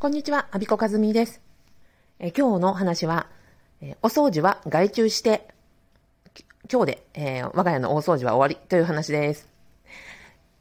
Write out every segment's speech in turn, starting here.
こんにちは、アビコカズミです。え今日の話は、えお掃除は外注して、今日で、えー、我が家の大掃除は終わりという話です。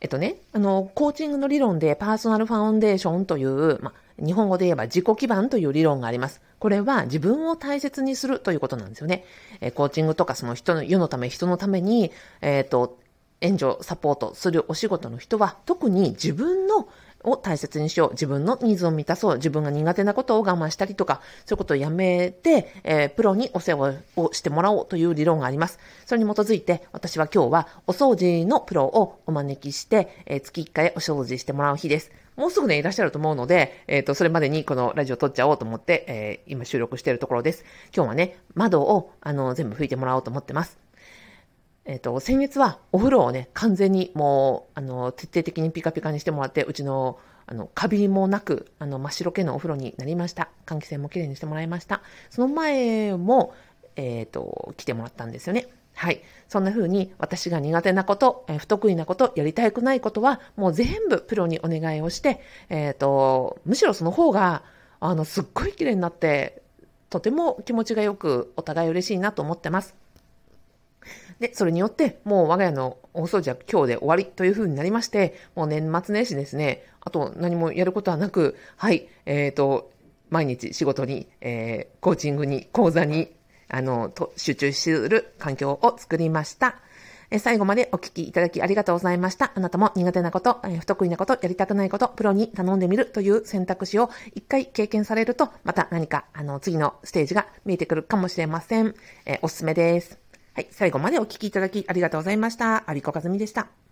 えっとね、あの、コーチングの理論でパーソナルファウンデーションという、ま、日本語で言えば自己基盤という理論があります。これは自分を大切にするということなんですよね。えコーチングとかその人の、世のため、人のために、えっ、と、援助、サポートするお仕事の人は、特に自分のを大切にしよう。自分のニーズを満たそう。自分が苦手なことを我慢したりとか、そういうことをやめて、えー、プロにお世話をしてもらおうという理論があります。それに基づいて、私は今日はお掃除のプロをお招きして、えー、月1回お掃除してもらう日です。もうすぐね、いらっしゃると思うので、えっ、ー、と、それまでにこのラジオ撮っちゃおうと思って、え、今収録しているところです。今日はね、窓を、あの、全部拭いてもらおうと思ってます。えっ、と、先月はお風呂をね、完全にもう、あの、徹底的にピカピカにしてもらって、うちの、あの、カビもなく、あの、真っ白系のお風呂になりました。換気扇もきれいにしてもらいました。その前も、えっ、ー、と、来てもらったんですよね。はい。そんな風に私が苦手なこと、えー、不得意なこと、やりたくないことは、もう全部プロにお願いをして、えっ、ー、と、むしろその方が、あの、すっごい綺麗になって、とても気持ちがよく、お互い嬉しいなと思ってます。で、それによって、もう我が家の大掃除は今日で終わりという風になりまして、もう年末年始ですね、あと何もやることはなく、はい、えっ、ー、と、毎日仕事に、えー、コーチングに、講座に、あの、と集中する環境を作りました。最後までお聞きいただきありがとうございました。あなたも苦手なこと、不得意なこと、やりたくないこと、プロに頼んでみるという選択肢を一回経験されると、また何か、あの、次のステージが見えてくるかもしれません。えおすすめです。はい、最後までお聴きいただきありがとうございました。アビコカズミでした。